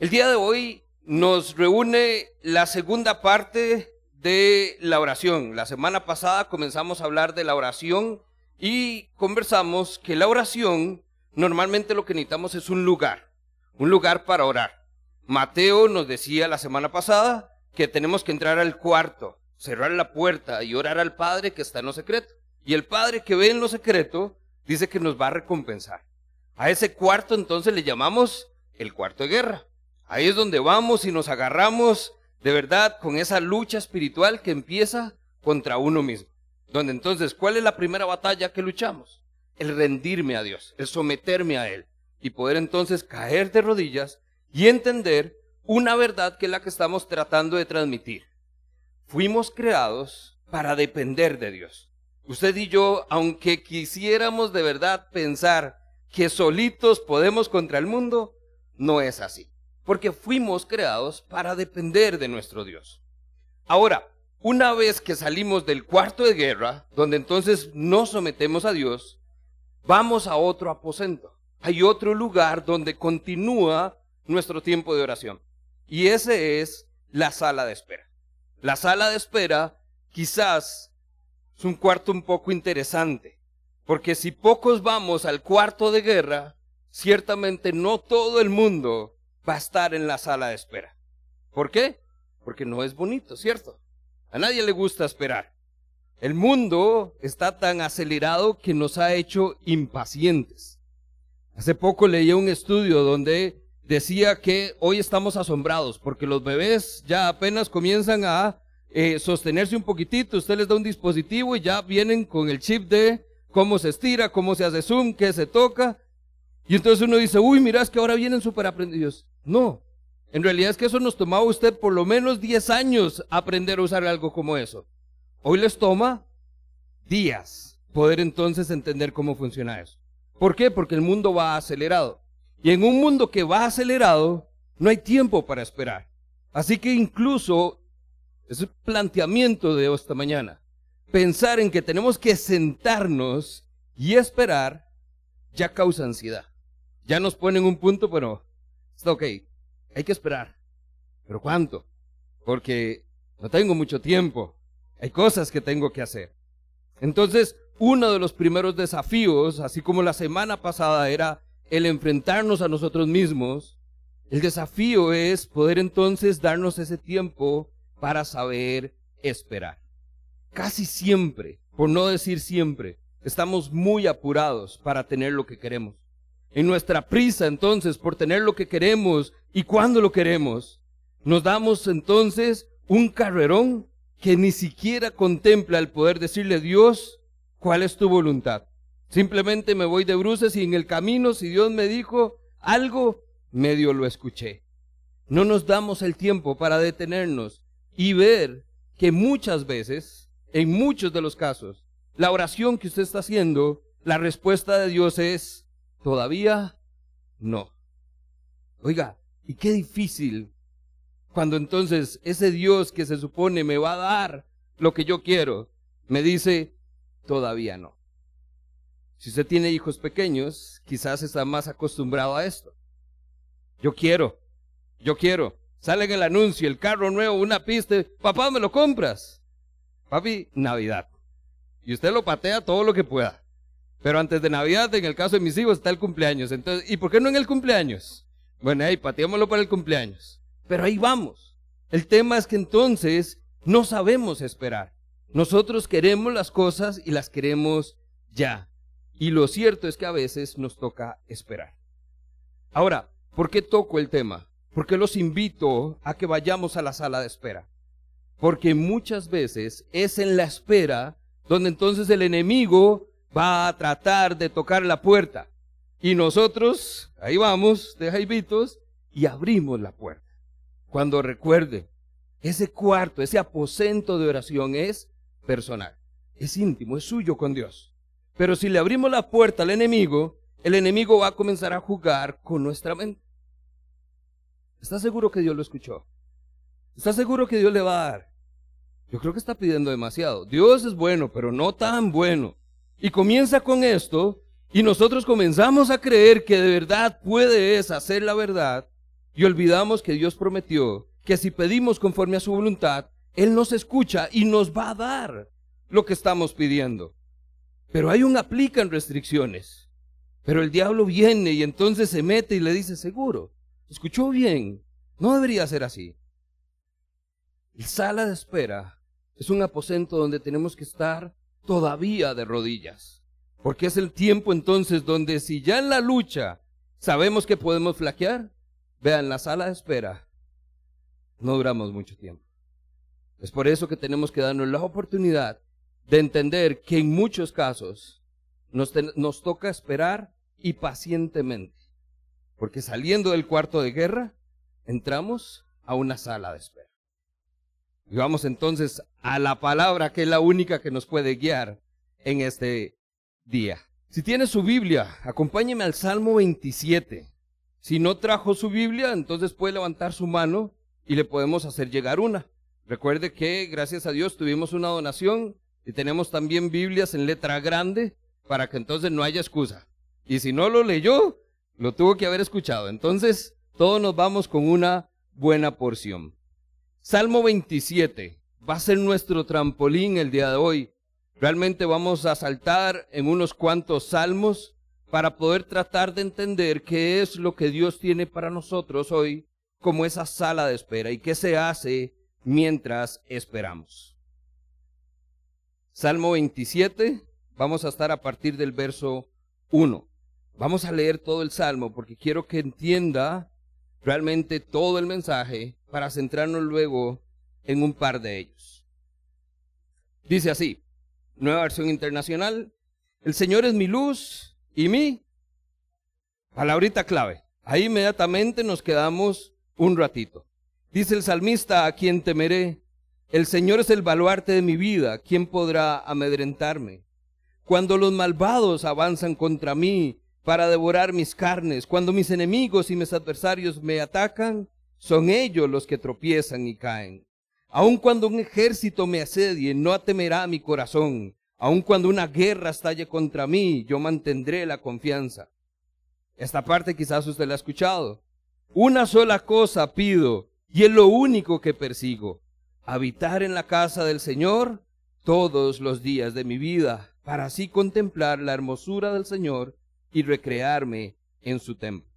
El día de hoy nos reúne la segunda parte de la oración. La semana pasada comenzamos a hablar de la oración y conversamos que la oración normalmente lo que necesitamos es un lugar, un lugar para orar. Mateo nos decía la semana pasada que tenemos que entrar al cuarto, cerrar la puerta y orar al Padre que está en lo secreto. Y el Padre que ve en lo secreto dice que nos va a recompensar. A ese cuarto entonces le llamamos el cuarto de guerra. Ahí es donde vamos y nos agarramos de verdad con esa lucha espiritual que empieza contra uno mismo. Donde entonces, ¿cuál es la primera batalla que luchamos? El rendirme a Dios, el someterme a Él y poder entonces caer de rodillas y entender una verdad que es la que estamos tratando de transmitir. Fuimos creados para depender de Dios. Usted y yo, aunque quisiéramos de verdad pensar que solitos podemos contra el mundo, no es así porque fuimos creados para depender de nuestro Dios. Ahora, una vez que salimos del cuarto de guerra, donde entonces nos sometemos a Dios, vamos a otro aposento. Hay otro lugar donde continúa nuestro tiempo de oración. Y ese es la sala de espera. La sala de espera quizás es un cuarto un poco interesante, porque si pocos vamos al cuarto de guerra, ciertamente no todo el mundo va a estar en la sala de espera. ¿Por qué? Porque no es bonito, ¿cierto? A nadie le gusta esperar. El mundo está tan acelerado que nos ha hecho impacientes. Hace poco leí un estudio donde decía que hoy estamos asombrados porque los bebés ya apenas comienzan a eh, sostenerse un poquitito, usted les da un dispositivo y ya vienen con el chip de cómo se estira, cómo se hace zoom, qué se toca. Y entonces uno dice, uy, mira, es que ahora vienen súper aprendidos. No, en realidad es que eso nos tomaba a usted por lo menos 10 años aprender a usar algo como eso. Hoy les toma días poder entonces entender cómo funciona eso. ¿Por qué? Porque el mundo va acelerado. Y en un mundo que va acelerado, no hay tiempo para esperar. Así que incluso ese planteamiento de esta mañana, pensar en que tenemos que sentarnos y esperar, ya causa ansiedad. Ya nos ponen un punto, pero Está ok, hay que esperar. ¿Pero cuánto? Porque no tengo mucho tiempo. Hay cosas que tengo que hacer. Entonces, uno de los primeros desafíos, así como la semana pasada era el enfrentarnos a nosotros mismos, el desafío es poder entonces darnos ese tiempo para saber esperar. Casi siempre, por no decir siempre, estamos muy apurados para tener lo que queremos en nuestra prisa entonces por tener lo que queremos y cuando lo queremos, nos damos entonces un carrerón que ni siquiera contempla el poder decirle Dios, ¿cuál es tu voluntad? Simplemente me voy de bruces y en el camino, si Dios me dijo algo, medio lo escuché. No nos damos el tiempo para detenernos y ver que muchas veces, en muchos de los casos, la oración que usted está haciendo, la respuesta de Dios es, Todavía no. Oiga, y qué difícil cuando entonces ese Dios que se supone me va a dar lo que yo quiero, me dice, todavía no. Si usted tiene hijos pequeños, quizás está más acostumbrado a esto. Yo quiero, yo quiero. Sale en el anuncio, el carro nuevo, una pista, papá, ¿me lo compras? Papi, Navidad. Y usted lo patea todo lo que pueda. Pero antes de Navidad, en el caso de mis hijos, está el cumpleaños. Entonces, ¿y por qué no en el cumpleaños? Bueno, ahí pateémoslo para el cumpleaños. Pero ahí vamos. El tema es que entonces no sabemos esperar. Nosotros queremos las cosas y las queremos ya. Y lo cierto es que a veces nos toca esperar. Ahora, ¿por qué toco el tema? Porque los invito a que vayamos a la sala de espera. Porque muchas veces es en la espera donde entonces el enemigo va a tratar de tocar la puerta. Y nosotros, ahí vamos, de jaibitos, y abrimos la puerta. Cuando recuerde, ese cuarto, ese aposento de oración es personal, es íntimo, es suyo con Dios. Pero si le abrimos la puerta al enemigo, el enemigo va a comenzar a jugar con nuestra mente. ¿Está seguro que Dios lo escuchó? ¿Está seguro que Dios le va a dar? Yo creo que está pidiendo demasiado. Dios es bueno, pero no tan bueno. Y comienza con esto y nosotros comenzamos a creer que de verdad puede hacer la verdad y olvidamos que Dios prometió que si pedimos conforme a su voluntad, Él nos escucha y nos va a dar lo que estamos pidiendo. Pero hay un aplica en restricciones. Pero el diablo viene y entonces se mete y le dice, seguro, escuchó bien, no debería ser así. La sala de espera es un aposento donde tenemos que estar todavía de rodillas. Porque es el tiempo entonces donde si ya en la lucha sabemos que podemos flaquear, vean, la sala de espera no duramos mucho tiempo. Es por eso que tenemos que darnos la oportunidad de entender que en muchos casos nos, nos toca esperar y pacientemente. Porque saliendo del cuarto de guerra, entramos a una sala de espera. Y vamos entonces a la palabra que es la única que nos puede guiar en este día. Si tiene su Biblia, acompáñeme al Salmo 27. Si no trajo su Biblia, entonces puede levantar su mano y le podemos hacer llegar una. Recuerde que gracias a Dios tuvimos una donación y tenemos también Biblias en letra grande para que entonces no haya excusa. Y si no lo leyó, lo tuvo que haber escuchado. Entonces, todos nos vamos con una buena porción. Salmo 27 va a ser nuestro trampolín el día de hoy. Realmente vamos a saltar en unos cuantos salmos para poder tratar de entender qué es lo que Dios tiene para nosotros hoy como esa sala de espera y qué se hace mientras esperamos. Salmo 27, vamos a estar a partir del verso 1. Vamos a leer todo el salmo porque quiero que entienda realmente todo el mensaje para centrarnos luego en un par de ellos. Dice así, nueva versión internacional, el Señor es mi luz y mi palabrita clave. Ahí inmediatamente nos quedamos un ratito. Dice el salmista, a quien temeré, el Señor es el baluarte de mi vida, ¿quién podrá amedrentarme? Cuando los malvados avanzan contra mí para devorar mis carnes, cuando mis enemigos y mis adversarios me atacan, son ellos los que tropiezan y caen. Aun cuando un ejército me asedie, no atemerá mi corazón. Aun cuando una guerra estalle contra mí, yo mantendré la confianza. Esta parte quizás usted la ha escuchado. Una sola cosa pido, y es lo único que persigo, habitar en la casa del Señor todos los días de mi vida, para así contemplar la hermosura del Señor y recrearme en su templo.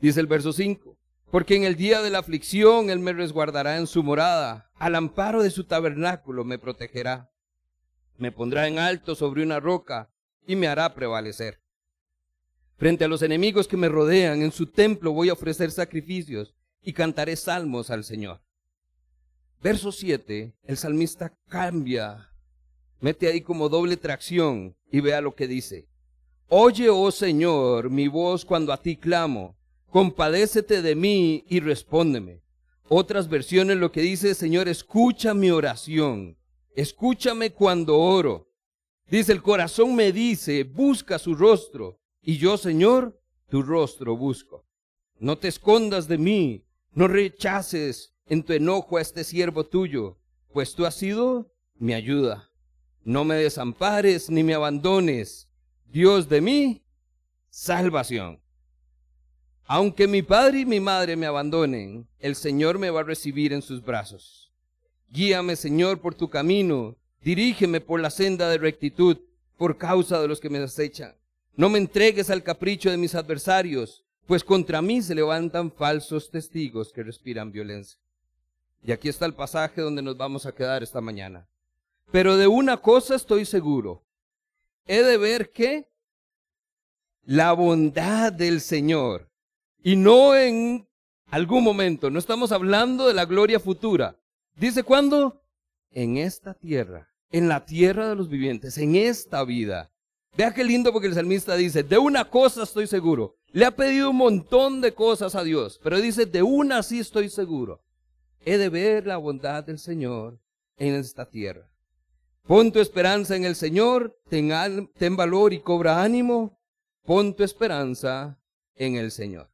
Dice el verso 5, porque en el día de la aflicción Él me resguardará en su morada, al amparo de su tabernáculo me protegerá, me pondrá en alto sobre una roca y me hará prevalecer. Frente a los enemigos que me rodean, en su templo voy a ofrecer sacrificios y cantaré salmos al Señor. Verso 7, el salmista cambia, mete ahí como doble tracción y vea lo que dice. Oye, oh Señor, mi voz cuando a ti clamo, compadécete de mí y respóndeme. Otras versiones lo que dice, Señor, escucha mi oración, escúchame cuando oro. Dice, el corazón me dice, busca su rostro. Y yo, Señor, tu rostro busco. No te escondas de mí, no rechaces en tu enojo a este siervo tuyo, pues tú has sido mi ayuda. No me desampares ni me abandones, Dios de mí, salvación. Aunque mi padre y mi madre me abandonen, el Señor me va a recibir en sus brazos. Guíame, Señor, por tu camino, dirígeme por la senda de rectitud, por causa de los que me acechan. No me entregues al capricho de mis adversarios, pues contra mí se levantan falsos testigos que respiran violencia. Y aquí está el pasaje donde nos vamos a quedar esta mañana. Pero de una cosa estoy seguro. He de ver que la bondad del Señor, y no en algún momento, no estamos hablando de la gloria futura. Dice cuándo? En esta tierra, en la tierra de los vivientes, en esta vida. Vea qué lindo porque el salmista dice, de una cosa estoy seguro. Le ha pedido un montón de cosas a Dios, pero dice, de una sí estoy seguro. He de ver la bondad del Señor en esta tierra. Pon tu esperanza en el Señor, ten, ten valor y cobra ánimo. Pon tu esperanza en el Señor.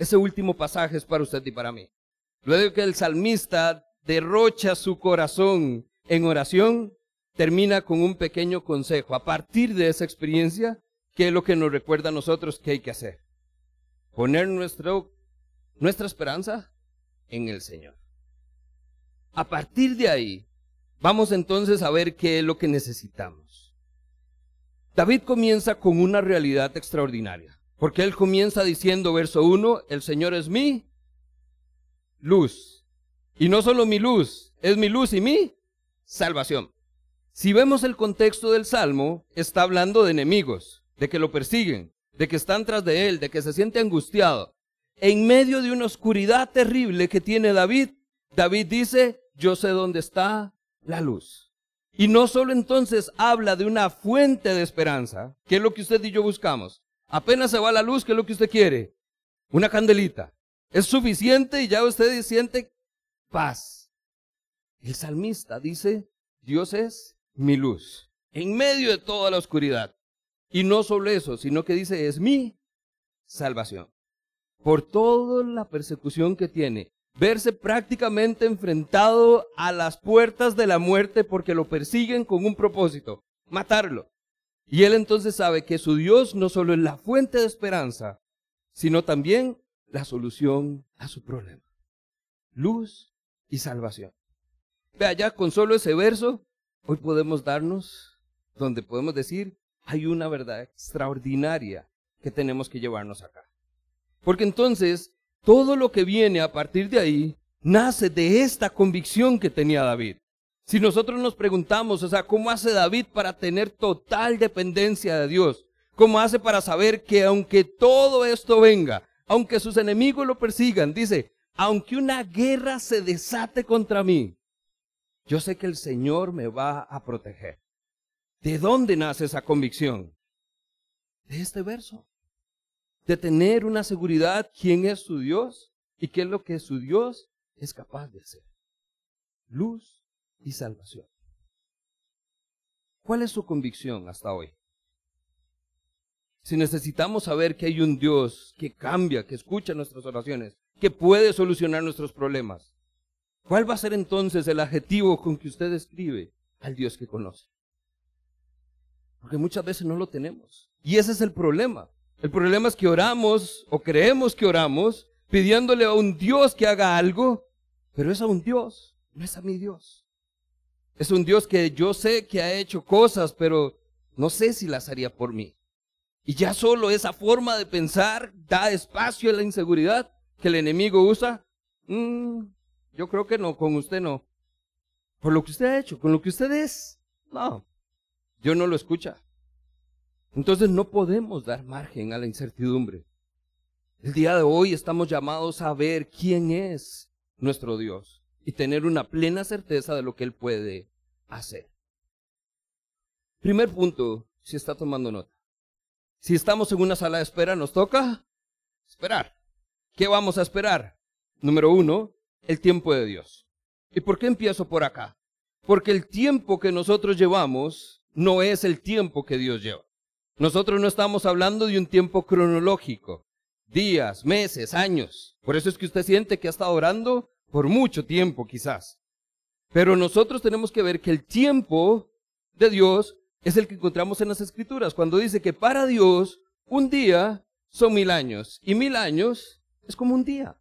Ese último pasaje es para usted y para mí. Luego que el salmista derrocha su corazón en oración, termina con un pequeño consejo a partir de esa experiencia, que es lo que nos recuerda a nosotros que hay que hacer. poner nuestro, nuestra esperanza en el Señor. A partir de ahí, vamos entonces a ver qué es lo que necesitamos. David comienza con una realidad extraordinaria, porque él comienza diciendo, verso 1, el Señor es mi luz. Y no solo mi luz, es mi luz y mi salvación. Si vemos el contexto del Salmo, está hablando de enemigos, de que lo persiguen, de que están tras de él, de que se siente angustiado. En medio de una oscuridad terrible que tiene David, David dice, yo sé dónde está la luz. Y no solo entonces habla de una fuente de esperanza, que es lo que usted y yo buscamos. Apenas se va la luz, ¿qué es lo que usted quiere? Una candelita. Es suficiente y ya usted siente paz. El salmista dice, Dios es mi luz, en medio de toda la oscuridad. Y no solo eso, sino que dice, es mi salvación. Por toda la persecución que tiene, verse prácticamente enfrentado a las puertas de la muerte porque lo persiguen con un propósito, matarlo. Y él entonces sabe que su Dios no solo es la fuente de esperanza, sino también la solución a su problema. Luz y salvación. Vea, ya con solo ese verso, hoy podemos darnos donde podemos decir, hay una verdad extraordinaria que tenemos que llevarnos acá. Porque entonces, todo lo que viene a partir de ahí nace de esta convicción que tenía David. Si nosotros nos preguntamos, o sea, ¿cómo hace David para tener total dependencia de Dios? ¿Cómo hace para saber que aunque todo esto venga, aunque sus enemigos lo persigan, dice, aunque una guerra se desate contra mí, yo sé que el Señor me va a proteger. ¿De dónde nace esa convicción? De este verso. De tener una seguridad quién es su Dios y qué es lo que su Dios es capaz de hacer. Luz y salvación. ¿Cuál es su convicción hasta hoy? Si necesitamos saber que hay un Dios que cambia, que escucha nuestras oraciones, que puede solucionar nuestros problemas, ¿cuál va a ser entonces el adjetivo con que usted describe al Dios que conoce? Porque muchas veces no lo tenemos. Y ese es el problema. El problema es que oramos o creemos que oramos pidiéndole a un Dios que haga algo, pero es a un Dios, no es a mi Dios. Es un Dios que yo sé que ha hecho cosas, pero no sé si las haría por mí. Y ya solo esa forma de pensar da espacio a la inseguridad que el enemigo usa. Mm, yo creo que no, con usted no. Por lo que usted ha hecho, con lo que usted es. No, Dios no lo escucha. Entonces no podemos dar margen a la incertidumbre. El día de hoy estamos llamados a ver quién es nuestro Dios y tener una plena certeza de lo que Él puede hacer. Primer punto, si está tomando nota. Si estamos en una sala de espera, nos toca esperar. ¿Qué vamos a esperar? Número uno, el tiempo de Dios. ¿Y por qué empiezo por acá? Porque el tiempo que nosotros llevamos no es el tiempo que Dios lleva. Nosotros no estamos hablando de un tiempo cronológico, días, meses, años. Por eso es que usted siente que ha estado orando por mucho tiempo quizás. Pero nosotros tenemos que ver que el tiempo de Dios es el que encontramos en las escrituras, cuando dice que para Dios un día son mil años y mil años es como un día.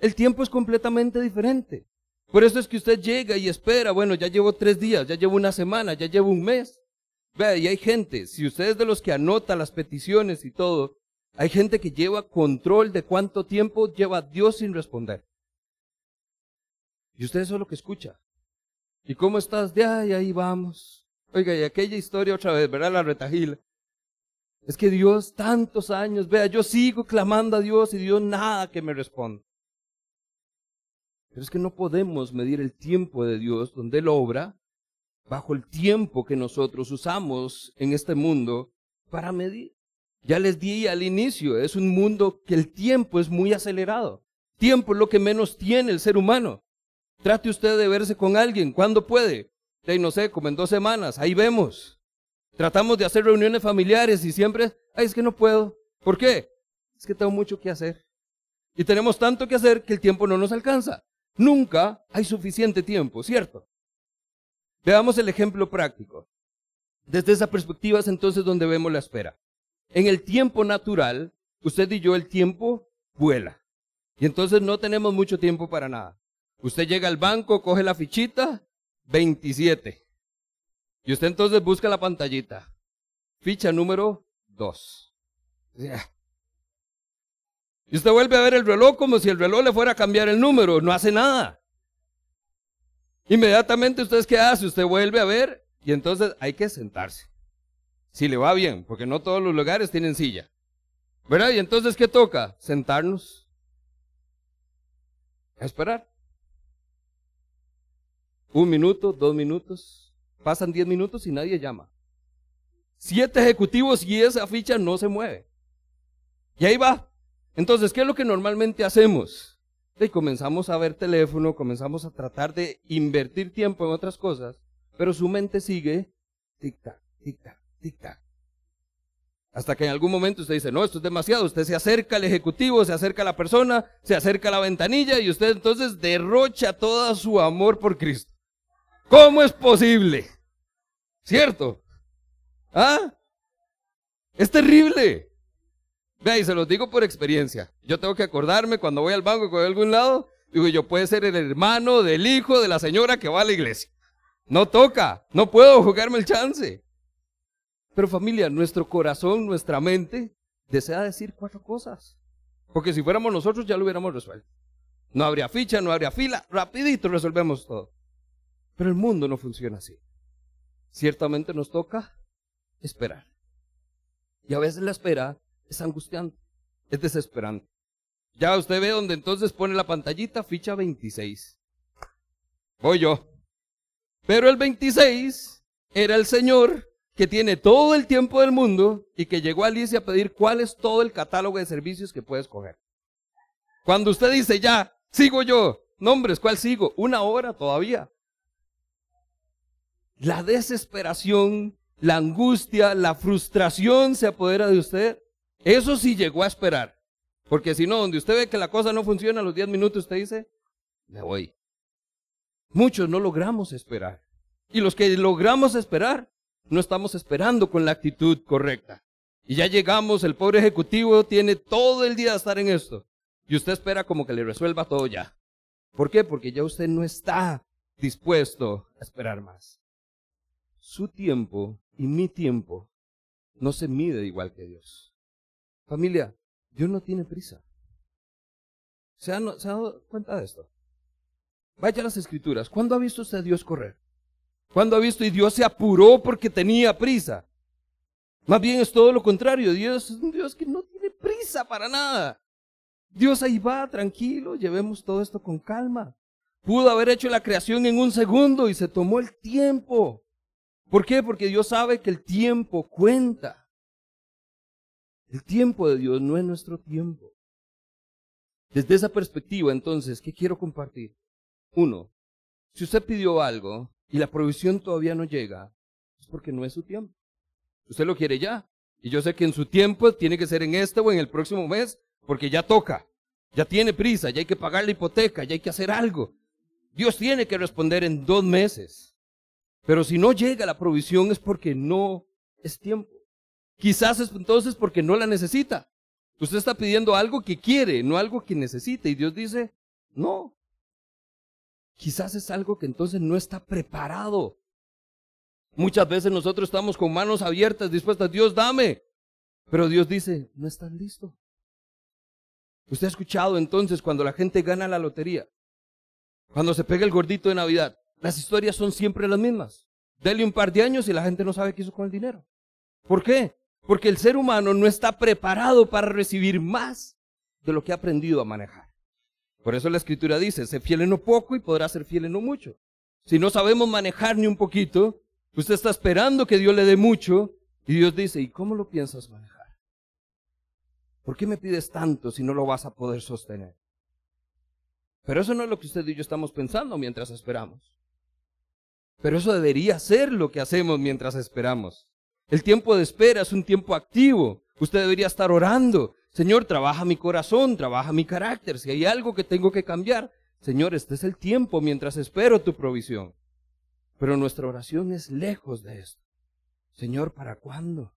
El tiempo es completamente diferente. Por eso es que usted llega y espera, bueno, ya llevo tres días, ya llevo una semana, ya llevo un mes. Vea, y hay gente, si usted es de los que anota las peticiones y todo, hay gente que lleva control de cuánto tiempo lleva Dios sin responder. Y usted eso es lo que escucha. ¿Y cómo estás? De ay, ahí vamos. Oiga, y aquella historia otra vez, ¿verdad? La retajila. Es que Dios, tantos años, vea, yo sigo clamando a Dios y Dios nada que me responde. Pero es que no podemos medir el tiempo de Dios donde Él obra bajo el tiempo que nosotros usamos en este mundo para medir. Ya les di al inicio, es un mundo que el tiempo es muy acelerado. Tiempo es lo que menos tiene el ser humano. Trate usted de verse con alguien, ¿cuándo puede? De, no sé, como en dos semanas, ahí vemos. Tratamos de hacer reuniones familiares y siempre, ay, es que no puedo. ¿Por qué? Es que tengo mucho que hacer. Y tenemos tanto que hacer que el tiempo no nos alcanza. Nunca hay suficiente tiempo, ¿cierto? Veamos el ejemplo práctico. Desde esa perspectiva es entonces donde vemos la espera. En el tiempo natural, usted y yo el tiempo vuela. Y entonces no tenemos mucho tiempo para nada. Usted llega al banco, coge la fichita, 27. Y usted entonces busca la pantallita. Ficha número 2. Y usted vuelve a ver el reloj como si el reloj le fuera a cambiar el número. No hace nada. Inmediatamente usted qué hace? Usted vuelve a ver y entonces hay que sentarse. Si le va bien, porque no todos los lugares tienen silla. ¿Verdad? Y entonces ¿qué toca? Sentarnos. A esperar. Un minuto, dos minutos. Pasan diez minutos y nadie llama. Siete ejecutivos y esa ficha no se mueve. Y ahí va. Entonces, ¿qué es lo que normalmente hacemos? Y comenzamos a ver teléfono, comenzamos a tratar de invertir tiempo en otras cosas, pero su mente sigue tic-tac, tic-tac, tic-tac. Hasta que en algún momento usted dice, no, esto es demasiado. Usted se acerca al ejecutivo, se acerca a la persona, se acerca a la ventanilla y usted entonces derrocha todo su amor por Cristo. ¿Cómo es posible? ¿Cierto? ¿Ah? Es terrible. Vea, y se los digo por experiencia. Yo tengo que acordarme cuando voy al banco, cuando voy a algún lado, digo, yo puede ser el hermano del hijo de la señora que va a la iglesia. No toca, no puedo jugarme el chance. Pero familia, nuestro corazón, nuestra mente, desea decir cuatro cosas. Porque si fuéramos nosotros ya lo hubiéramos resuelto. No habría ficha, no habría fila, rapidito resolvemos todo. Pero el mundo no funciona así. Ciertamente nos toca esperar. Y a veces la espera es angustiante, es desesperante. Ya usted ve donde entonces pone la pantallita, ficha 26. Voy yo. Pero el 26 era el señor que tiene todo el tiempo del mundo y que llegó a Alicia a pedir cuál es todo el catálogo de servicios que puede escoger. Cuando usted dice, ya, sigo yo, nombres, ¿cuál sigo? Una hora todavía. La desesperación, la angustia, la frustración se apodera de usted. Eso sí llegó a esperar. Porque si no, donde usted ve que la cosa no funciona a los 10 minutos, usted dice, me voy. Muchos no logramos esperar. Y los que logramos esperar, no estamos esperando con la actitud correcta. Y ya llegamos, el pobre ejecutivo tiene todo el día a estar en esto. Y usted espera como que le resuelva todo ya. ¿Por qué? Porque ya usted no está dispuesto a esperar más. Su tiempo y mi tiempo no se mide igual que Dios. Familia, Dios no tiene prisa. ¿Se ha, dado cuenta de esto? Vaya a las escrituras. ¿Cuándo ha visto usted a Dios correr? ¿Cuándo ha visto y Dios se apuró porque tenía prisa? Más bien es todo lo contrario. Dios es un Dios que no tiene prisa para nada. Dios ahí va, tranquilo, llevemos todo esto con calma. Pudo haber hecho la creación en un segundo y se tomó el tiempo. ¿Por qué? Porque Dios sabe que el tiempo cuenta. El tiempo de Dios no es nuestro tiempo. Desde esa perspectiva, entonces, ¿qué quiero compartir? Uno, si usted pidió algo y la provisión todavía no llega, es porque no es su tiempo. Usted lo quiere ya. Y yo sé que en su tiempo tiene que ser en este o en el próximo mes, porque ya toca. Ya tiene prisa, ya hay que pagar la hipoteca, ya hay que hacer algo. Dios tiene que responder en dos meses. Pero si no llega la provisión es porque no es tiempo. Quizás es entonces porque no la necesita. Usted está pidiendo algo que quiere, no algo que necesita. Y Dios dice, no. Quizás es algo que entonces no está preparado. Muchas veces nosotros estamos con manos abiertas, dispuestas, Dios dame. Pero Dios dice, no estás listo. Usted ha escuchado entonces cuando la gente gana la lotería, cuando se pega el gordito de Navidad, las historias son siempre las mismas. Dele un par de años y la gente no sabe qué hizo con el dinero. ¿Por qué? Porque el ser humano no está preparado para recibir más de lo que ha aprendido a manejar. Por eso la escritura dice, sé fiel en lo poco y podrá ser fiel en lo mucho. Si no sabemos manejar ni un poquito, usted está esperando que Dios le dé mucho y Dios dice, ¿y cómo lo piensas manejar? ¿Por qué me pides tanto si no lo vas a poder sostener? Pero eso no es lo que usted y yo estamos pensando mientras esperamos. Pero eso debería ser lo que hacemos mientras esperamos. El tiempo de espera es un tiempo activo. Usted debería estar orando. Señor, trabaja mi corazón, trabaja mi carácter. Si hay algo que tengo que cambiar, Señor, este es el tiempo mientras espero tu provisión. Pero nuestra oración es lejos de esto. Señor, ¿para cuándo?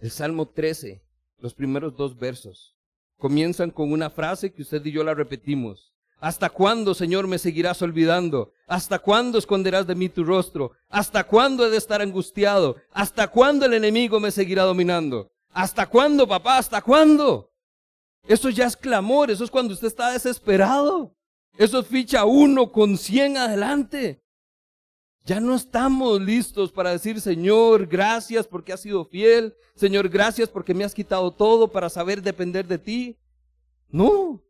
El Salmo 13 los primeros dos versos. Comienzan con una frase que usted y yo la repetimos. ¿Hasta cuándo, Señor, me seguirás olvidando? ¿Hasta cuándo esconderás de mí tu rostro? ¿Hasta cuándo he de estar angustiado? ¿Hasta cuándo el enemigo me seguirá dominando? ¿Hasta cuándo, papá? ¿Hasta cuándo? Eso ya es clamor, eso es cuando usted está desesperado. Eso es ficha uno con cien adelante. Ya no estamos listos para decir, Señor, gracias porque has sido fiel. Señor, gracias porque me has quitado todo para saber depender de ti. No,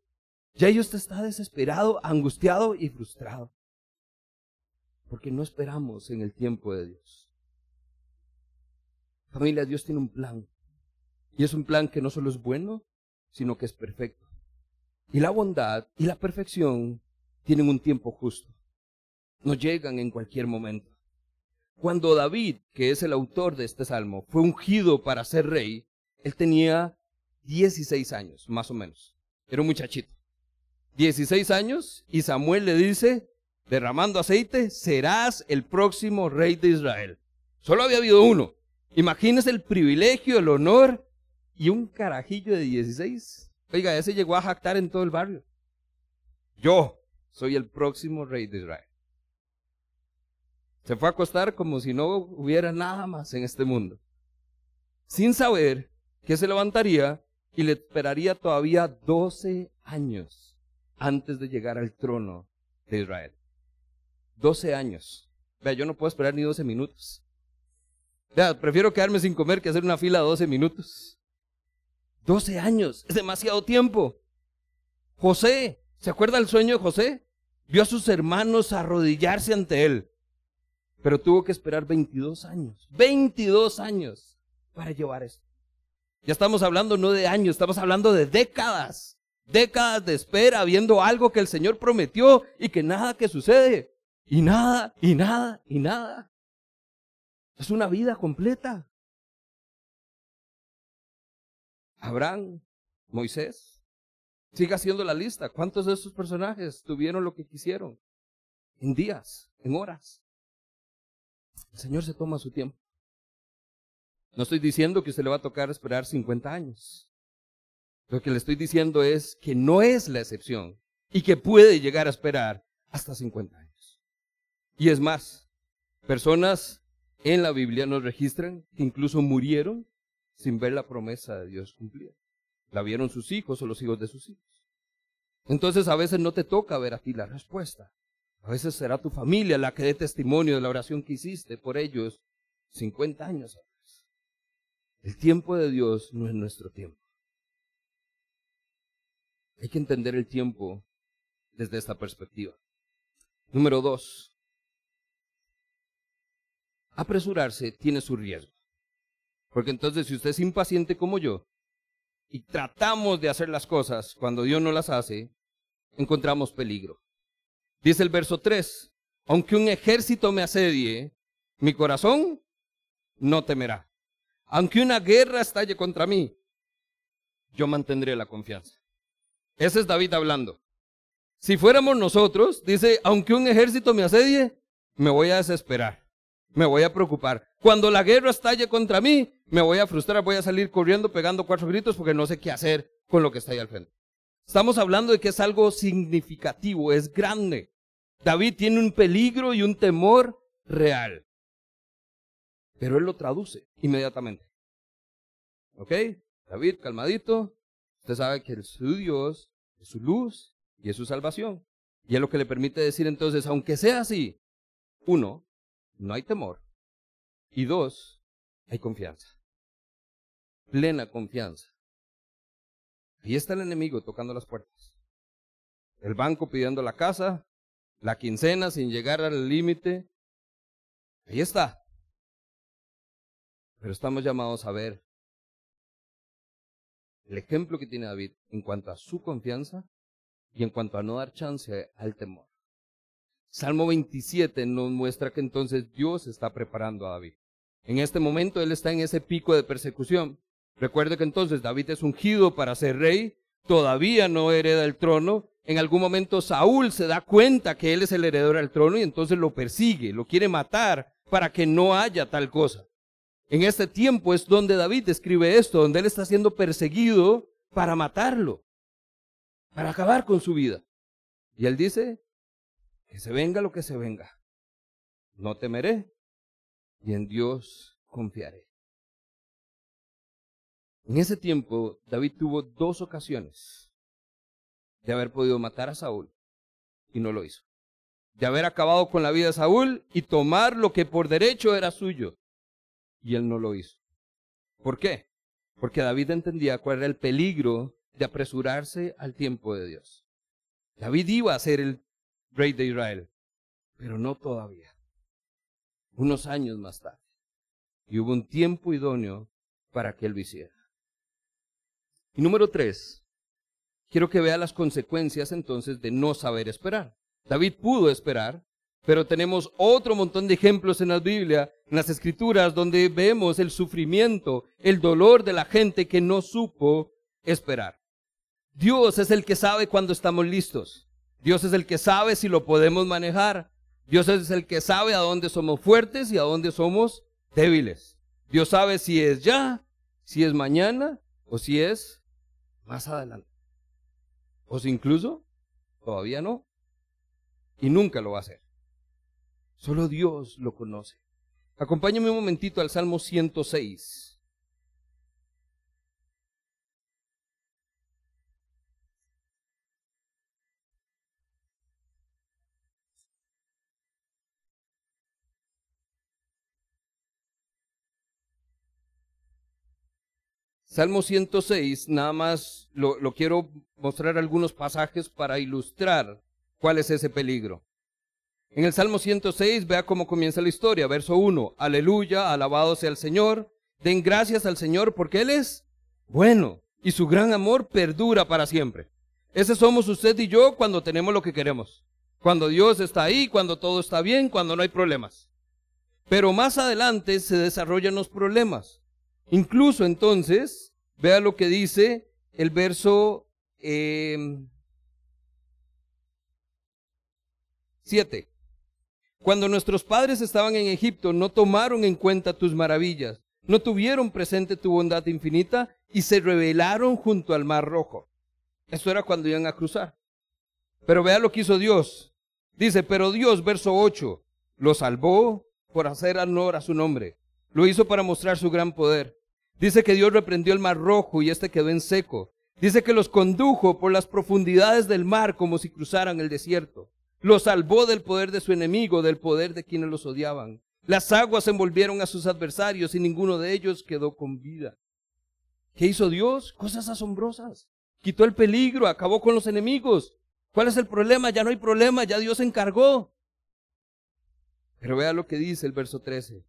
ya usted está desesperado, angustiado y frustrado. Porque no esperamos en el tiempo de Dios. Familia, Dios tiene un plan. Y es un plan que no solo es bueno, sino que es perfecto. Y la bondad y la perfección tienen un tiempo justo no llegan en cualquier momento. Cuando David, que es el autor de este salmo, fue ungido para ser rey, él tenía 16 años, más o menos. Era un muchachito. 16 años y Samuel le dice, derramando aceite, serás el próximo rey de Israel. Solo había habido uno. Imagínese el privilegio, el honor y un carajillo de 16. Oiga, ese llegó a jactar en todo el barrio. Yo soy el próximo rey de Israel. Se fue a acostar como si no hubiera nada más en este mundo, sin saber que se levantaría y le esperaría todavía 12 años antes de llegar al trono de Israel. 12 años. Vea, yo no puedo esperar ni 12 minutos. Vea, prefiero quedarme sin comer que hacer una fila de 12 minutos. 12 años, es demasiado tiempo. José, ¿se acuerda el sueño de José? Vio a sus hermanos arrodillarse ante él pero tuvo que esperar 22 años, 22 años para llevar esto. Ya estamos hablando no de años, estamos hablando de décadas, décadas de espera, viendo algo que el Señor prometió y que nada que sucede, y nada, y nada, y nada. Es una vida completa. Abraham, Moisés, siga haciendo la lista. ¿Cuántos de esos personajes tuvieron lo que quisieron? En días, en horas. El Señor se toma su tiempo. No estoy diciendo que usted le va a tocar esperar 50 años. Lo que le estoy diciendo es que no es la excepción y que puede llegar a esperar hasta 50 años. Y es más, personas en la Biblia nos registran que incluso murieron sin ver la promesa de Dios cumplida. La vieron sus hijos o los hijos de sus hijos. Entonces a veces no te toca ver a ti la respuesta. A veces será tu familia la que dé testimonio de la oración que hiciste por ellos 50 años atrás. El tiempo de Dios no es nuestro tiempo. Hay que entender el tiempo desde esta perspectiva. Número dos. Apresurarse tiene su riesgo. Porque entonces si usted es impaciente como yo y tratamos de hacer las cosas cuando Dios no las hace, encontramos peligro. Dice el verso 3, aunque un ejército me asedie, mi corazón no temerá. Aunque una guerra estalle contra mí, yo mantendré la confianza. Ese es David hablando. Si fuéramos nosotros, dice, aunque un ejército me asedie, me voy a desesperar, me voy a preocupar. Cuando la guerra estalle contra mí, me voy a frustrar, voy a salir corriendo pegando cuatro gritos porque no sé qué hacer con lo que está ahí al frente. Estamos hablando de que es algo significativo, es grande. David tiene un peligro y un temor real. Pero él lo traduce inmediatamente. ¿Ok? David, calmadito. Usted sabe que su Dios es su luz y es su salvación. Y es lo que le permite decir entonces, aunque sea así, uno, no hay temor. Y dos, hay confianza. Plena confianza. Ahí está el enemigo tocando las puertas. El banco pidiendo la casa, la quincena sin llegar al límite. Ahí está. Pero estamos llamados a ver el ejemplo que tiene David en cuanto a su confianza y en cuanto a no dar chance al temor. Salmo 27 nos muestra que entonces Dios está preparando a David. En este momento él está en ese pico de persecución. Recuerde que entonces David es ungido para ser rey, todavía no hereda el trono, en algún momento Saúl se da cuenta que él es el heredero del trono y entonces lo persigue, lo quiere matar para que no haya tal cosa. En este tiempo es donde David describe esto, donde él está siendo perseguido para matarlo, para acabar con su vida. Y él dice, que se venga lo que se venga, no temeré y en Dios confiaré. En ese tiempo, David tuvo dos ocasiones de haber podido matar a Saúl y no lo hizo. De haber acabado con la vida de Saúl y tomar lo que por derecho era suyo. Y él no lo hizo. ¿Por qué? Porque David entendía cuál era el peligro de apresurarse al tiempo de Dios. David iba a ser el rey de Israel, pero no todavía. Unos años más tarde. Y hubo un tiempo idóneo para que él lo hiciera. Y número tres, quiero que vea las consecuencias entonces de no saber esperar. David pudo esperar, pero tenemos otro montón de ejemplos en la Biblia, en las Escrituras, donde vemos el sufrimiento, el dolor de la gente que no supo esperar. Dios es el que sabe cuando estamos listos. Dios es el que sabe si lo podemos manejar. Dios es el que sabe a dónde somos fuertes y a dónde somos débiles. Dios sabe si es ya, si es mañana o si es más adelante. O si incluso todavía no. Y nunca lo va a hacer. Solo Dios lo conoce. Acompáñame un momentito al Salmo 106. Salmo 106, nada más lo, quiero mostrar algunos pasajes para ilustrar cuál es ese peligro. En el Salmo 106, vea cómo comienza la historia. Verso 1, aleluya, alabado sea el Señor, den gracias al Señor porque Él es bueno y su gran amor perdura para siempre. Ese somos usted y yo cuando tenemos lo que queremos. Cuando Dios está ahí, cuando todo está bien, cuando no hay problemas. Pero más adelante se desarrollan los problemas. Incluso entonces, vea lo que dice el verso 7. Em, Cuando nuestros padres estaban en Egipto, no tomaron en cuenta tus maravillas, no tuvieron presente tu bondad infinita y se rebelaron junto al mar rojo. Eso era cuando iban a cruzar. Pero vea lo que hizo Dios. Dice, pero Dios, verso 8, lo salvó por hacer honor a su nombre lo hizo para mostrar su gran poder. Dice que Dios reprendió el mar rojo y este quedó en seco. Dice que los condujo por las profundidades del mar como si cruzaran el desierto. Los salvó del poder de su enemigo, del poder de quienes los odiaban. Las aguas envolvieron a sus adversarios y ninguno de ellos quedó con vida. ¿Qué hizo Dios? Cosas asombrosas. Quitó el peligro, acabó con los enemigos. ¿Cuál es el problema? Ya no hay problema, ya Dios se encargó. Pero vea lo que dice el verso 13.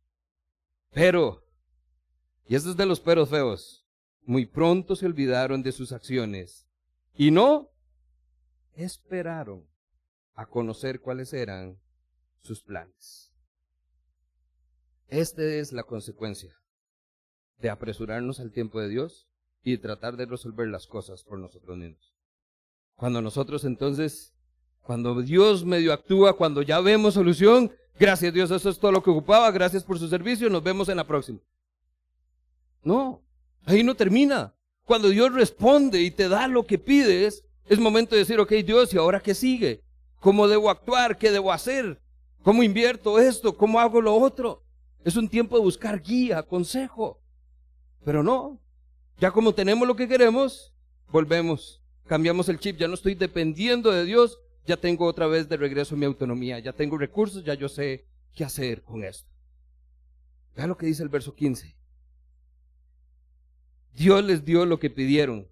Pero, y este es de los peros feos, muy pronto se olvidaron de sus acciones y no esperaron a conocer cuáles eran sus planes. Esta es la consecuencia de apresurarnos al tiempo de Dios y tratar de resolver las cosas por nosotros mismos. Cuando nosotros entonces, cuando Dios medio actúa, cuando ya vemos solución, Gracias Dios, eso es todo lo que ocupaba. Gracias por su servicio. Nos vemos en la próxima. No, ahí no termina. Cuando Dios responde y te da lo que pides, es momento de decir, ok Dios, ¿y ahora qué sigue? ¿Cómo debo actuar? ¿Qué debo hacer? ¿Cómo invierto esto? ¿Cómo hago lo otro? Es un tiempo de buscar guía, consejo. Pero no, ya como tenemos lo que queremos, volvemos, cambiamos el chip, ya no estoy dependiendo de Dios, ya tengo otra vez de regreso mi autonomía, ya tengo recursos, ya yo sé qué hacer con esto. Vean lo que dice el verso 15. Dios les dio lo que pidieron,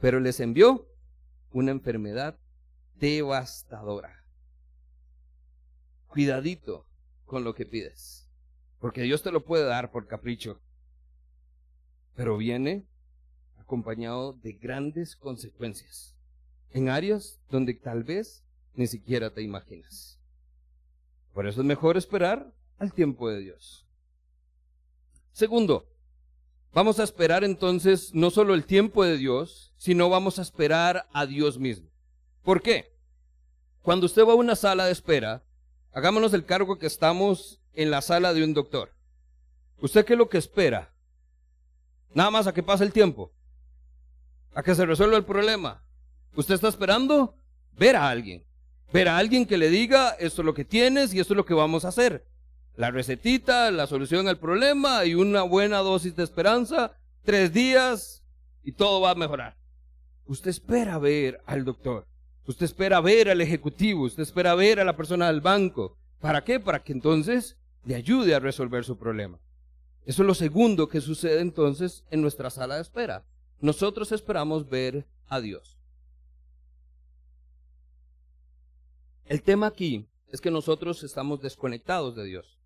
pero les envió una enfermedad devastadora. Cuidadito con lo que pides, porque Dios te lo puede dar por capricho, pero viene acompañado de grandes consecuencias en áreas donde tal vez ni siquiera te imaginas. Por eso es mejor esperar al tiempo de Dios. Segundo, vamos a esperar entonces no solo el tiempo de Dios, sino vamos a esperar a Dios mismo. ¿Por qué? Cuando usted va a una sala de espera, hagámonos el cargo que estamos en la sala de un doctor. ¿Usted qué es lo que espera? Nada más a que pase el tiempo. A que se resuelva el problema. Usted está esperando ver a alguien. Ver a alguien que le diga, esto es lo que tienes y esto es lo que vamos a hacer. La recetita, la solución al problema y una buena dosis de esperanza, tres días y todo va a mejorar. Usted espera ver al doctor. Usted espera ver al ejecutivo. Usted espera ver a la persona del banco. ¿Para qué? Para que entonces le ayude a resolver su problema. Eso es lo segundo que sucede entonces en nuestra sala de espera. Nosotros esperamos ver a Dios. El tema aquí es que nosotros estamos desconectados de Dios.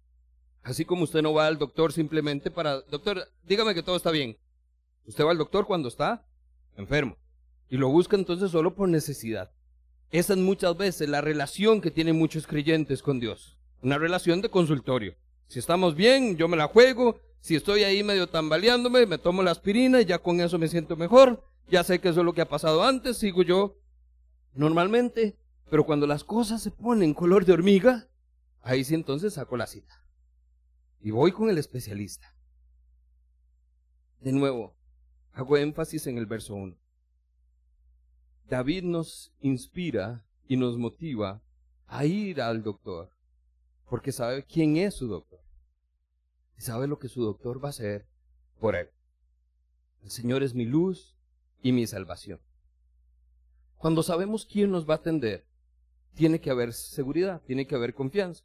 Así como usted no va al doctor simplemente para, doctor, dígame que todo está bien. Usted va al doctor cuando está enfermo y lo busca entonces solo por necesidad. Esa es muchas veces la relación que tienen muchos creyentes con Dios. Una relación de consultorio. Si estamos bien, yo me la juego. Si estoy ahí medio tambaleándome, me tomo la aspirina y ya con eso me siento mejor. Ya sé que eso es lo que ha pasado antes, sigo yo normalmente. Pero cuando las cosas se ponen color de hormiga, ahí sí entonces saco la cita. Y voy con el especialista. De nuevo, hago énfasis en el verso 1. David nos inspira y nos motiva a ir al doctor, porque sabe quién es su doctor. Y sabe lo que su doctor va a hacer por él. El Señor es mi luz y mi salvación. Cuando sabemos quién nos va a atender, tiene que haber seguridad, tiene que haber confianza.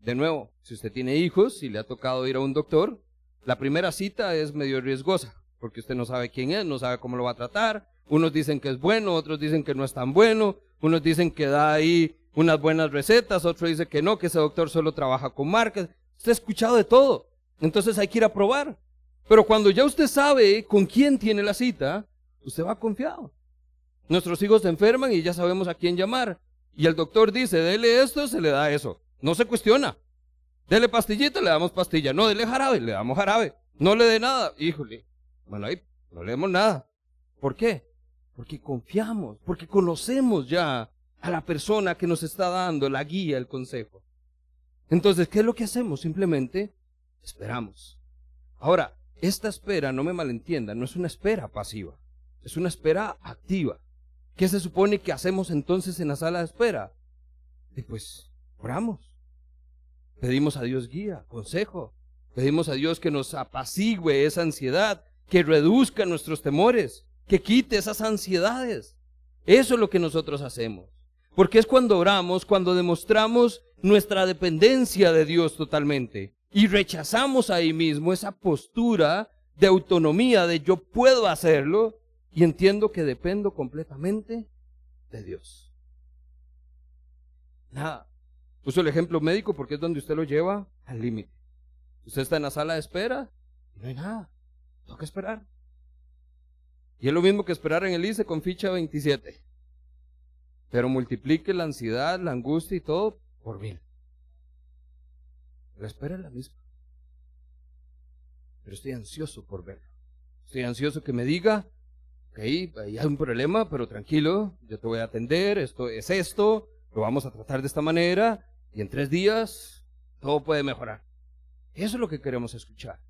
De nuevo, si usted tiene hijos y le ha tocado ir a un doctor, la primera cita es medio riesgosa, porque usted no sabe quién es, no sabe cómo lo va a tratar. Unos dicen que es bueno, otros dicen que no es tan bueno, unos dicen que da ahí unas buenas recetas, otros dicen que no, que ese doctor solo trabaja con marcas. Usted ha escuchado de todo, entonces hay que ir a probar. Pero cuando ya usted sabe con quién tiene la cita, usted va confiado. Nuestros hijos se enferman y ya sabemos a quién llamar. Y el doctor dice, dele esto, se le da eso. No se cuestiona. Dele pastillita, le damos pastilla. No, dele jarabe, le damos jarabe. No le dé nada. Híjole. Bueno, ahí no le demos nada. ¿Por qué? Porque confiamos, porque conocemos ya a la persona que nos está dando la guía, el consejo. Entonces, ¿qué es lo que hacemos? Simplemente esperamos. Ahora, esta espera, no me malentienda, no es una espera pasiva, es una espera activa. ¿Qué se supone que hacemos entonces en la sala de espera? Pues oramos. Pedimos a Dios guía, consejo. Pedimos a Dios que nos apacigüe esa ansiedad, que reduzca nuestros temores, que quite esas ansiedades. Eso es lo que nosotros hacemos. Porque es cuando oramos, cuando demostramos nuestra dependencia de Dios totalmente y rechazamos ahí mismo esa postura de autonomía, de yo puedo hacerlo, y entiendo que dependo completamente de Dios. Nada. Puso el ejemplo médico porque es donde usted lo lleva al límite. Usted está en la sala de espera y no hay nada. Que esperar. Y es lo mismo que esperar en el ICE con ficha 27. Pero multiplique la ansiedad, la angustia y todo por mil. La espera es la misma. Pero estoy ansioso por verlo. Estoy ansioso que me diga ahí hay un problema, pero tranquilo, yo te voy a atender, esto es esto, lo vamos a tratar de esta manera y en tres días todo puede mejorar. Eso es lo que queremos escuchar.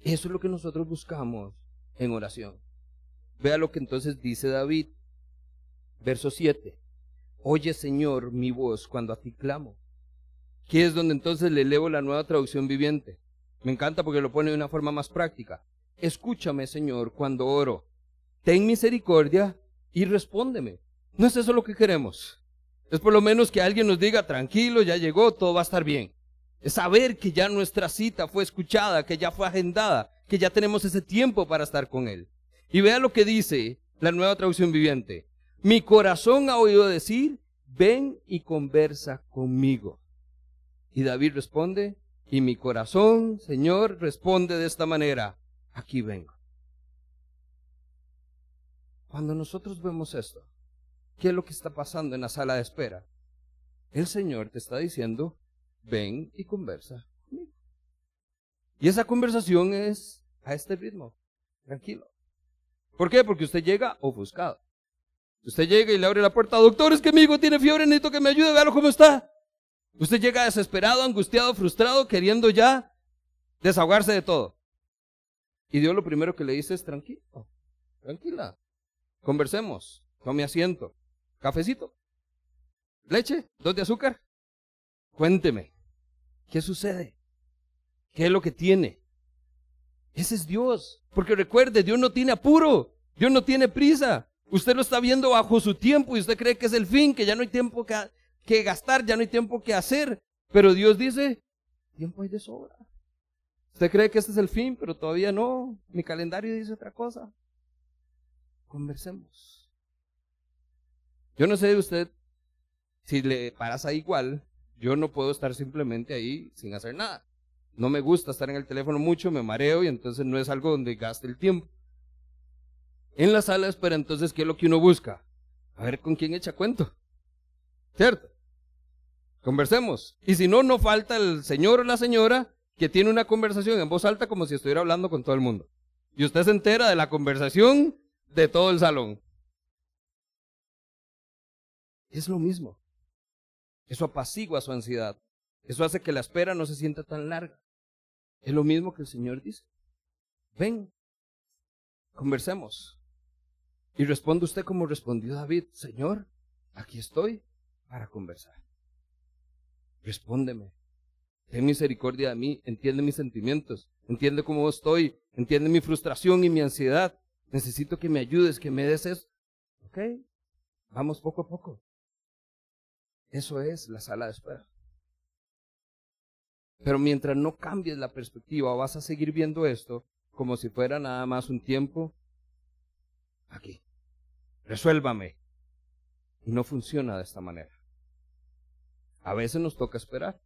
Eso es lo que nosotros buscamos en oración. Vea lo que entonces dice David, verso 7. Oye Señor mi voz cuando a ti clamo. Que es donde entonces le elevo la nueva traducción viviente. Me encanta porque lo pone de una forma más práctica. Escúchame Señor cuando oro ten misericordia y respóndeme. ¿No es eso lo que queremos? Es por lo menos que alguien nos diga, tranquilo, ya llegó, todo va a estar bien. Es saber que ya nuestra cita fue escuchada, que ya fue agendada, que ya tenemos ese tiempo para estar con Él. Y vea lo que dice la nueva traducción viviente. Mi corazón ha oído decir, ven y conversa conmigo. Y David responde, y mi corazón, Señor, responde de esta manera, aquí vengo. Cuando nosotros vemos esto, ¿qué es lo que está pasando en la sala de espera? El Señor te está diciendo, ven y conversa conmigo. Y esa conversación es a este ritmo, tranquilo. ¿Por qué? Porque usted llega ofuscado. Usted llega y le abre la puerta, doctor, es que mi hijo tiene fiebre, necesito que me ayude, véalo cómo está. Usted llega desesperado, angustiado, frustrado, queriendo ya desahogarse de todo. Y Dios lo primero que le dice es tranquilo, tranquila, conversemos, tome asiento, cafecito, leche, dos de azúcar. Cuénteme, ¿qué sucede? ¿Qué es lo que tiene? Ese es Dios. Porque recuerde, Dios no tiene apuro, Dios no tiene prisa. Usted lo está viendo bajo su tiempo y usted cree que es el fin, que ya no hay tiempo que, que gastar, ya no hay tiempo que hacer. Pero Dios dice, tiempo hay de sobra. Usted cree que este es el fin, pero todavía no. Mi calendario dice otra cosa. Conversemos. Yo no sé de usted si le pasa igual. Yo no puedo estar simplemente ahí sin hacer nada. No me gusta estar en el teléfono mucho, me mareo y entonces no es algo donde gaste el tiempo. En la sala espera, entonces, ¿qué es lo que uno busca? A ver con quién echa cuento. ¿Cierto? Conversemos. Y si no, no falta el señor o la señora que tiene una conversación en voz alta como si estuviera hablando con todo el mundo. Y usted se entera de la conversación de todo el salón. Es lo mismo. Eso apacigua su ansiedad. Eso hace que la espera no se sienta tan larga. Es lo mismo que el Señor dice. Ven, conversemos. Y responde usted como respondió David, Señor, aquí estoy para conversar. Respóndeme. Ten misericordia de mí, entiende mis sentimientos, entiende cómo estoy, entiende mi frustración y mi ansiedad. Necesito que me ayudes, que me des eso. ¿Ok? Vamos poco a poco. Eso es la sala de espera. Pero mientras no cambies la perspectiva, vas a seguir viendo esto como si fuera nada más un tiempo aquí. Resuélvame. Y no funciona de esta manera. A veces nos toca esperar.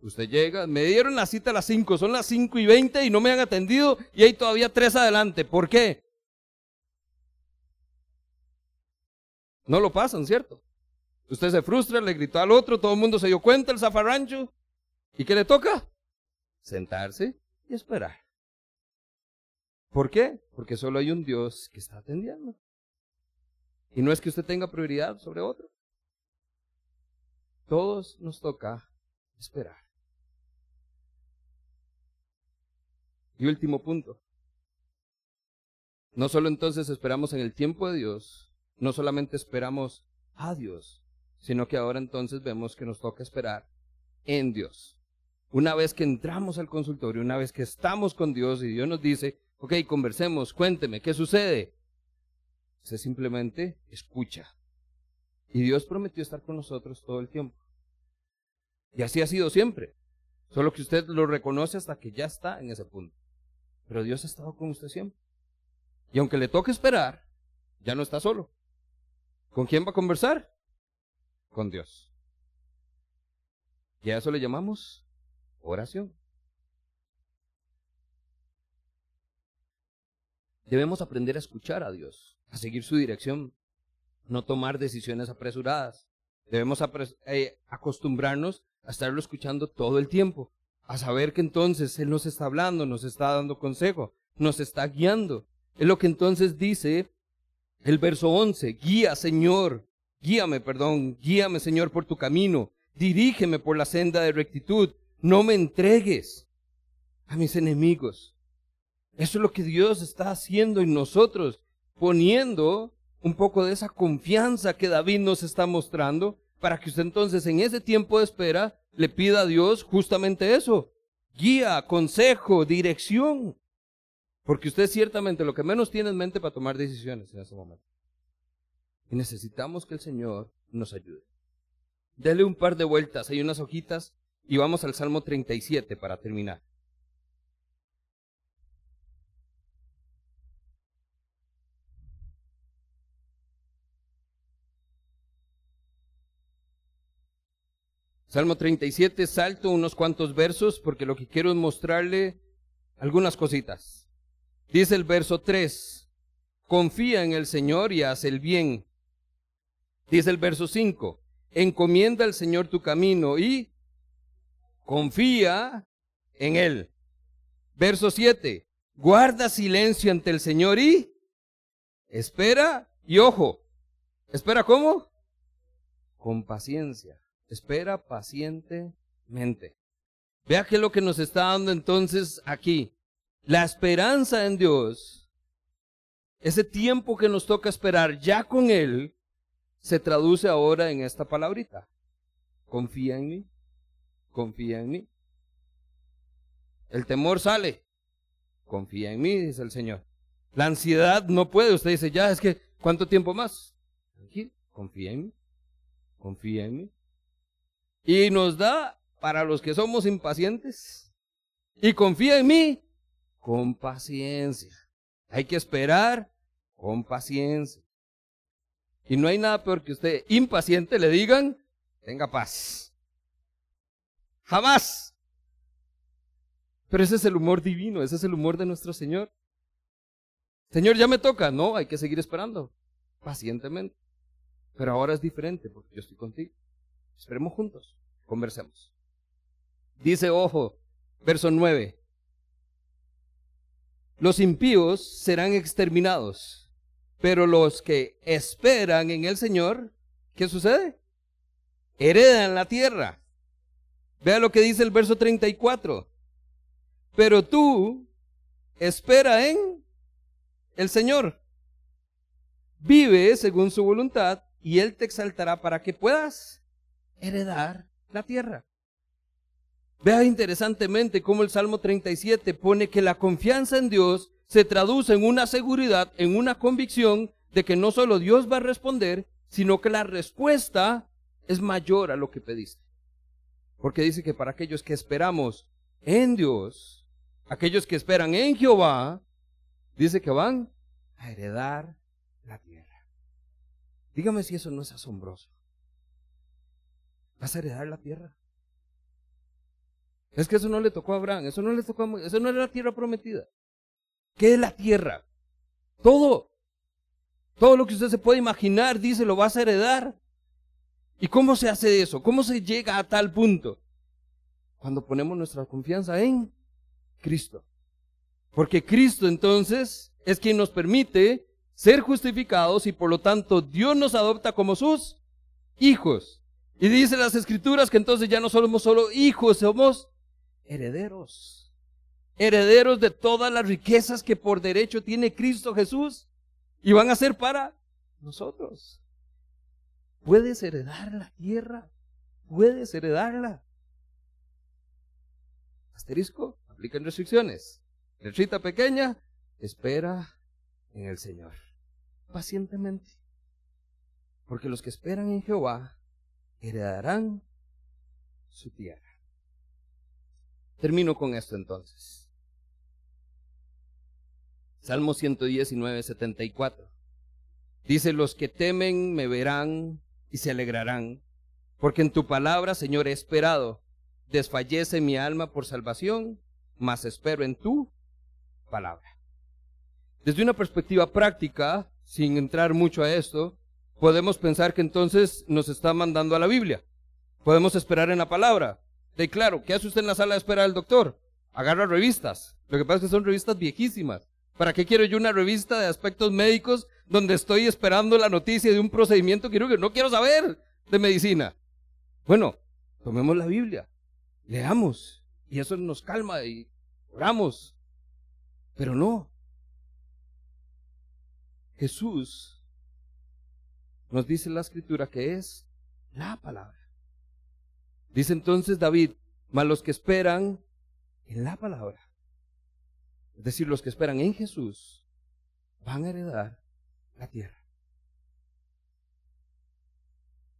Usted llega, me dieron la cita a las 5, son las 5 y 20 y no me han atendido y hay todavía tres adelante. ¿Por qué? No lo pasan, ¿cierto? Usted se frustra, le gritó al otro, todo el mundo se dio cuenta, el zafarrancho. ¿Y qué le toca? Sentarse y esperar. ¿Por qué? Porque solo hay un Dios que está atendiendo. Y no es que usted tenga prioridad sobre otro. Todos nos toca esperar. Y último punto. No solo entonces esperamos en el tiempo de Dios, no solamente esperamos a Dios, sino que ahora entonces vemos que nos toca esperar en Dios. Una vez que entramos al consultorio, una vez que estamos con Dios y Dios nos dice, ok, conversemos, cuénteme, ¿qué sucede? Se simplemente escucha. Y Dios prometió estar con nosotros todo el tiempo. Y así ha sido siempre. Solo que usted lo reconoce hasta que ya está en ese punto. Pero Dios ha estado con usted siempre. Y aunque le toque esperar, ya no está solo. ¿Con quién va a conversar? Con Dios. Y a eso le llamamos oración. Debemos aprender a escuchar a Dios, a seguir su dirección, no tomar decisiones apresuradas. Debemos eh, acostumbrarnos a estarlo escuchando todo el tiempo, a saber que entonces Él nos está hablando, nos está dando consejo, nos está guiando. Es lo que entonces dice el verso 11, guía Señor, guíame, perdón, guíame Señor por tu camino, dirígeme por la senda de rectitud, no me entregues a mis enemigos. Eso es lo que Dios está haciendo en nosotros, poniendo un poco de esa confianza que David nos está mostrando para que usted entonces en ese tiempo de espera le pida a Dios justamente eso, guía, consejo, dirección. Porque usted ciertamente lo que menos tiene en mente para tomar decisiones en ese momento. Y necesitamos que el Señor nos ayude. Dele un par de vueltas, hay unas hojitas y vamos al Salmo 37 para terminar. Salmo 37, salto unos cuantos versos porque lo que quiero es mostrarle algunas cositas. Dice el verso 3, confía en el Señor y haz el bien. Dice el verso 5, encomienda al Señor tu camino y confía en Él. Verso 7, guarda silencio ante el Señor y espera y ojo. ¿Espera cómo? Con paciencia. Espera pacientemente. Vea qué es lo que nos está dando entonces aquí. La esperanza en Dios, ese tiempo que nos toca esperar ya con Él, se traduce ahora en esta palabrita. Confía en mí, confía en mí. El temor sale, confía en mí, dice el Señor. La ansiedad no puede, usted dice, ya, es que, ¿cuánto tiempo más? Tranquilo, confía en mí, confía en mí. Y nos da, para los que somos impacientes, y confía en mí, con paciencia. Hay que esperar con paciencia. Y no hay nada peor que usted impaciente le digan, tenga paz. Jamás. Pero ese es el humor divino, ese es el humor de nuestro Señor. Señor, ya me toca. No, hay que seguir esperando, pacientemente. Pero ahora es diferente porque yo estoy contigo. Esperemos juntos, conversemos. Dice, ojo, verso 9. Los impíos serán exterminados, pero los que esperan en el Señor, ¿qué sucede? Heredan la tierra. Vea lo que dice el verso 34. Pero tú espera en el Señor. Vive según su voluntad y Él te exaltará para que puedas heredar la tierra. Vea interesantemente cómo el Salmo 37 pone que la confianza en Dios se traduce en una seguridad, en una convicción de que no solo Dios va a responder, sino que la respuesta es mayor a lo que pediste. Porque dice que para aquellos que esperamos en Dios, aquellos que esperan en Jehová, dice que van a heredar la tierra. Dígame si eso no es asombroso. Vas a heredar la tierra. Es que eso no le tocó a Abraham, eso no le tocó a eso no era la tierra prometida. ¿Qué es la tierra? Todo. Todo lo que usted se puede imaginar, dice, lo vas a heredar. ¿Y cómo se hace eso? ¿Cómo se llega a tal punto? Cuando ponemos nuestra confianza en Cristo. Porque Cristo entonces es quien nos permite ser justificados y por lo tanto Dios nos adopta como sus hijos. Y dice las escrituras que entonces ya no somos solo hijos, somos herederos. Herederos de todas las riquezas que por derecho tiene Cristo Jesús y van a ser para nosotros. Puedes heredar la tierra, puedes heredarla. Asterisco, aplican restricciones. Letrita pequeña, espera en el Señor. Pacientemente. Porque los que esperan en Jehová heredarán su tierra. Termino con esto entonces. Salmo 119, 74. Dice, los que temen me verán y se alegrarán, porque en tu palabra, Señor, he esperado. Desfallece mi alma por salvación, mas espero en tu palabra. Desde una perspectiva práctica, sin entrar mucho a esto, podemos pensar que entonces nos está mandando a la Biblia. Podemos esperar en la palabra. De claro, ¿qué hace usted en la sala de espera del doctor? Agarra revistas. Lo que pasa es que son revistas viejísimas. ¿Para qué quiero yo una revista de aspectos médicos donde estoy esperando la noticia de un procedimiento quirúrgico? No quiero saber de medicina. Bueno, tomemos la Biblia, leamos, y eso nos calma y oramos. Pero no, Jesús nos dice la escritura que es la palabra. Dice entonces David, mas los que esperan en la palabra, es decir, los que esperan en Jesús, van a heredar la tierra.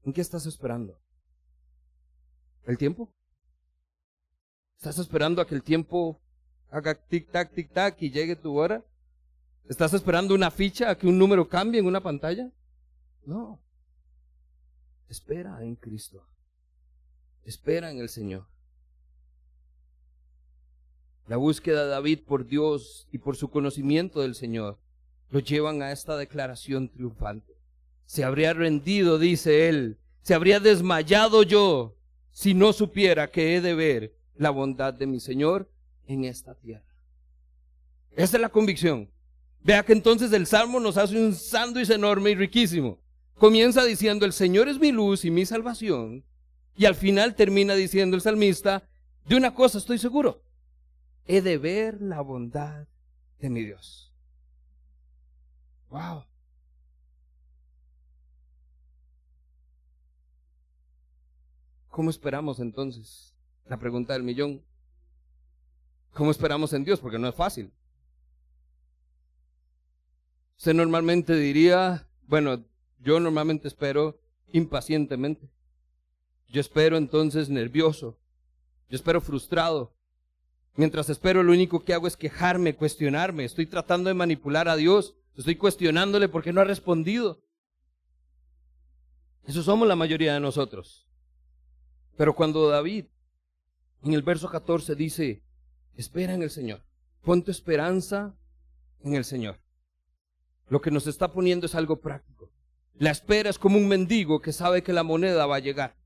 ¿En qué estás esperando? ¿El tiempo? ¿Estás esperando a que el tiempo haga tic-tac, tic-tac y llegue tu hora? ¿Estás esperando una ficha a que un número cambie en una pantalla? No. Espera en Cristo. Espera en el Señor. La búsqueda de David por Dios y por su conocimiento del Señor lo llevan a esta declaración triunfante. Se habría rendido, dice él, se habría desmayado yo si no supiera que he de ver la bondad de mi Señor en esta tierra. Esa es la convicción. Vea que entonces el Salmo nos hace un sándwich enorme y riquísimo. Comienza diciendo, el Señor es mi luz y mi salvación. Y al final termina diciendo el salmista, De una cosa estoy seguro, he de ver la bondad de mi Dios. Wow. ¿Cómo esperamos entonces? La pregunta del millón. ¿Cómo esperamos en Dios? Porque no es fácil. Usted normalmente diría, bueno, yo normalmente espero impacientemente. Yo espero entonces nervioso. Yo espero frustrado. Mientras espero, lo único que hago es quejarme, cuestionarme. Estoy tratando de manipular a Dios. Estoy cuestionándole porque no ha respondido. Eso somos la mayoría de nosotros. Pero cuando David, en el verso 14, dice, espera en el Señor, pon tu esperanza en el Señor. Lo que nos está poniendo es algo práctico. La espera es como un mendigo que sabe que la moneda va a llegar.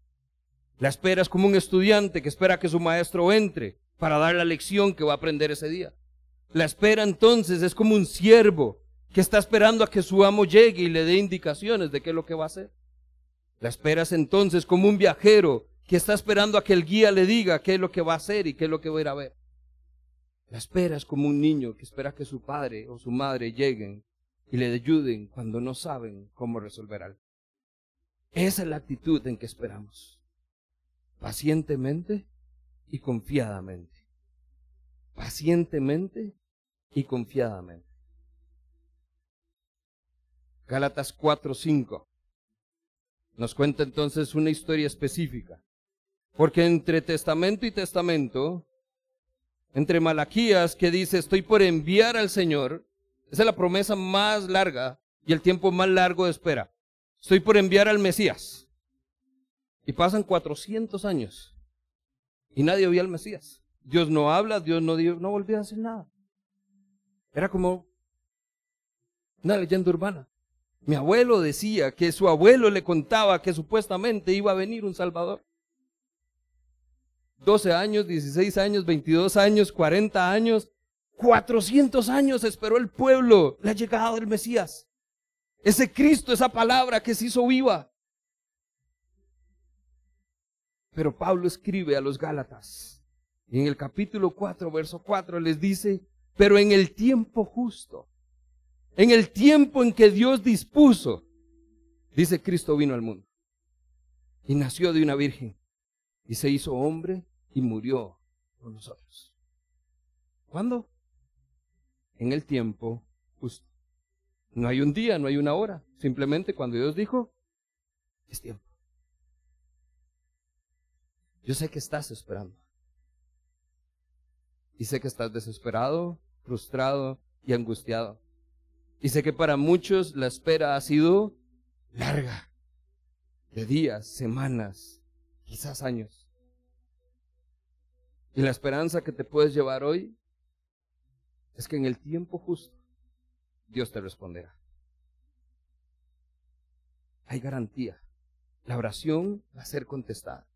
La espera es como un estudiante que espera que su maestro entre para dar la lección que va a aprender ese día. La espera entonces es como un siervo que está esperando a que su amo llegue y le dé indicaciones de qué es lo que va a hacer. La espera es entonces como un viajero que está esperando a que el guía le diga qué es lo que va a hacer y qué es lo que va a ir a ver. La espera es como un niño que espera que su padre o su madre lleguen y le ayuden cuando no saben cómo resolver algo. Esa es la actitud en que esperamos. Pacientemente y confiadamente. Pacientemente y confiadamente. Gálatas 4:5 nos cuenta entonces una historia específica. Porque entre testamento y testamento, entre Malaquías que dice, estoy por enviar al Señor, esa es la promesa más larga y el tiempo más largo de espera. Estoy por enviar al Mesías. Y pasan 400 años y nadie oía al Mesías. Dios no habla, Dios no, no volvió a hacer nada. Era como una leyenda urbana. Mi abuelo decía que su abuelo le contaba que supuestamente iba a venir un Salvador. 12 años, 16 años, 22 años, 40 años, 400 años esperó el pueblo la llegada del Mesías. Ese Cristo, esa palabra que se hizo viva. Pero Pablo escribe a los Gálatas y en el capítulo 4, verso 4 les dice, pero en el tiempo justo, en el tiempo en que Dios dispuso, dice Cristo vino al mundo y nació de una virgen y se hizo hombre y murió por nosotros. ¿Cuándo? en el tiempo justo. No hay un día, no hay una hora. Simplemente cuando Dios dijo, es tiempo. Yo sé que estás esperando. Y sé que estás desesperado, frustrado y angustiado. Y sé que para muchos la espera ha sido larga, de días, semanas, quizás años. Y la esperanza que te puedes llevar hoy es que en el tiempo justo Dios te responderá. Hay garantía. La oración va a ser contestada.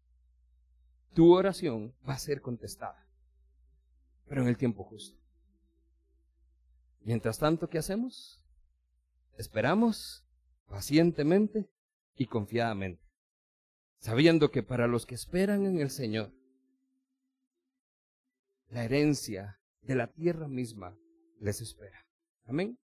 Tu oración va a ser contestada. Pero en el tiempo justo. Mientras tanto, ¿qué hacemos? Esperamos pacientemente y confiadamente, sabiendo que para los que esperan en el Señor, la herencia de la tierra misma les espera. Amén.